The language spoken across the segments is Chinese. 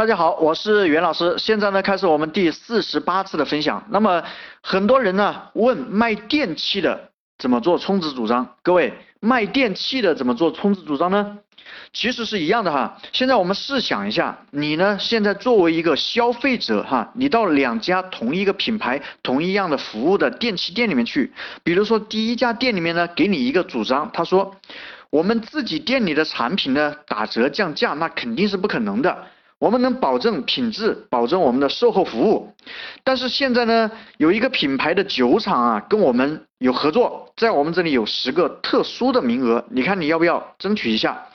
大家好，我是袁老师。现在呢，开始我们第四十八次的分享。那么很多人呢问卖电器的怎么做充值主张？各位，卖电器的怎么做充值主张呢？其实是一样的哈。现在我们试想一下，你呢现在作为一个消费者哈，你到两家同一个品牌、同一样的服务的电器店里面去，比如说第一家店里面呢给你一个主张，他说我们自己店里的产品呢打折降价，那肯定是不可能的。我们能保证品质，保证我们的售后服务，但是现在呢，有一个品牌的酒厂啊，跟我们有合作，在我们这里有十个特殊的名额，你看你要不要争取一下？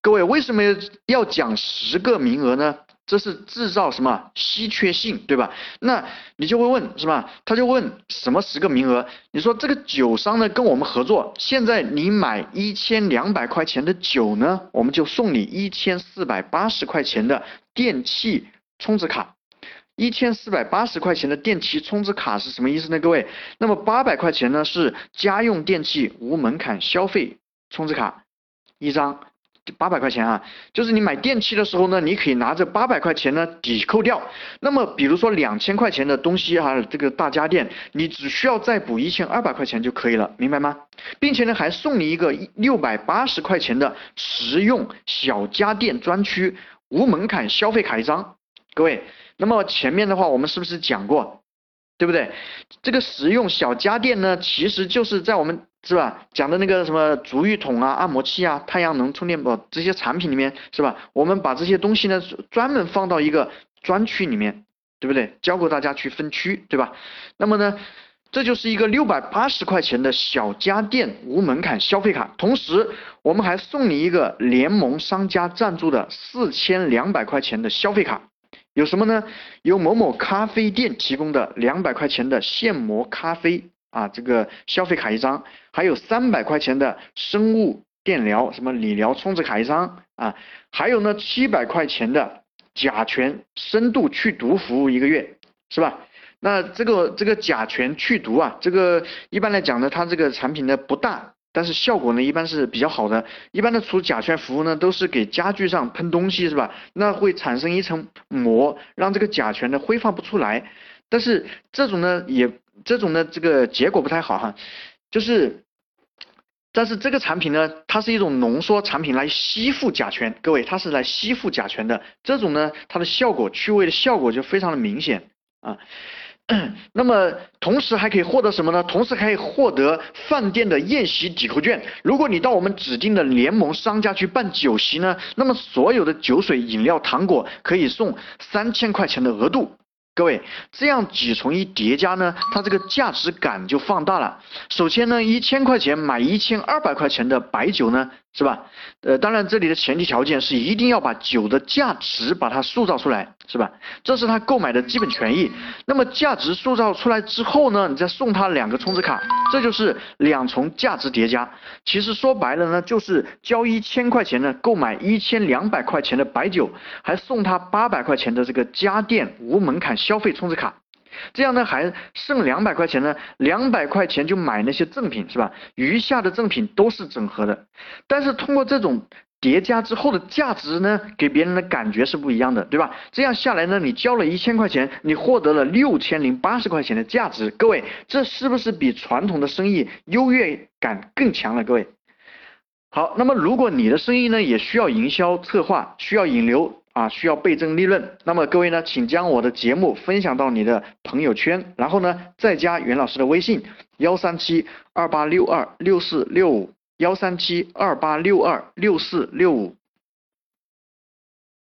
各位为什么要讲十个名额呢？这是制造什么稀缺性，对吧？那你就会问是吧？他就问什么十个名额？你说这个酒商呢跟我们合作，现在你买一千两百块钱的酒呢，我们就送你一千四百八十块钱的电器充值卡。一千四百八十块钱的电器充值卡是什么意思呢？各位，那么八百块钱呢是家用电器无门槛消费充值卡一张。八百块钱啊，就是你买电器的时候呢，你可以拿着八百块钱呢抵扣掉。那么比如说两千块钱的东西哈，这个大家电，你只需要再补一千二百块钱就可以了，明白吗？并且呢还送你一个六百八十块钱的实用小家电专区无门槛消费卡一张。各位，那么前面的话我们是不是讲过？对不对？这个实用小家电呢，其实就是在我们是吧讲的那个什么足浴桶啊、按摩器啊、太阳能充电宝这些产品里面是吧？我们把这些东西呢专门放到一个专区里面，对不对？教过大家去分区，对吧？那么呢，这就是一个六百八十块钱的小家电无门槛消费卡，同时我们还送你一个联盟商家赞助的四千两百块钱的消费卡。有什么呢？有某某咖啡店提供的两百块钱的现磨咖啡啊，这个消费卡一张，还有三百块钱的生物电疗什么理疗充值卡一张啊，还有呢七百块钱的甲醛深度去毒服务一个月，是吧？那这个这个甲醛去毒啊，这个一般来讲呢，它这个产品呢不大。但是效果呢，一般是比较好的。一般的除甲醛服务呢，都是给家具上喷东西，是吧？那会产生一层膜，让这个甲醛呢挥发不出来。但是这种呢，也这种呢，这个结果不太好哈。就是，但是这个产品呢，它是一种浓缩产品来吸附甲醛，各位，它是来吸附甲醛的。这种呢，它的效果去味的效果就非常的明显啊。那么同时还可以获得什么呢？同时可以获得饭店的宴席抵扣券。如果你到我们指定的联盟商家去办酒席呢，那么所有的酒水、饮料、糖果可以送三千块钱的额度。各位，这样几重一叠加呢，它这个价值感就放大了。首先呢，一千块钱买一千二百块钱的白酒呢。是吧？呃，当然这里的前提条件是一定要把酒的价值把它塑造出来，是吧？这是他购买的基本权益。那么价值塑造出来之后呢，你再送他两个充值卡，这就是两重价值叠加。其实说白了呢，就是交一千块钱呢，购买一千两百块钱的白酒，还送他八百块钱的这个家电无门槛消费充值卡。这样呢，还剩两百块钱呢，两百块钱就买那些赠品是吧？余下的赠品都是整合的，但是通过这种叠加之后的价值呢，给别人的感觉是不一样的，对吧？这样下来呢，你交了一千块钱，你获得了六千零八十块钱的价值，各位，这是不是比传统的生意优越感更强了？各位，好，那么如果你的生意呢，也需要营销策划，需要引流。啊，需要倍增利润。那么各位呢，请将我的节目分享到你的朋友圈，然后呢，再加袁老师的微信幺三七二八六二六四六五幺三七二八六二六四六五。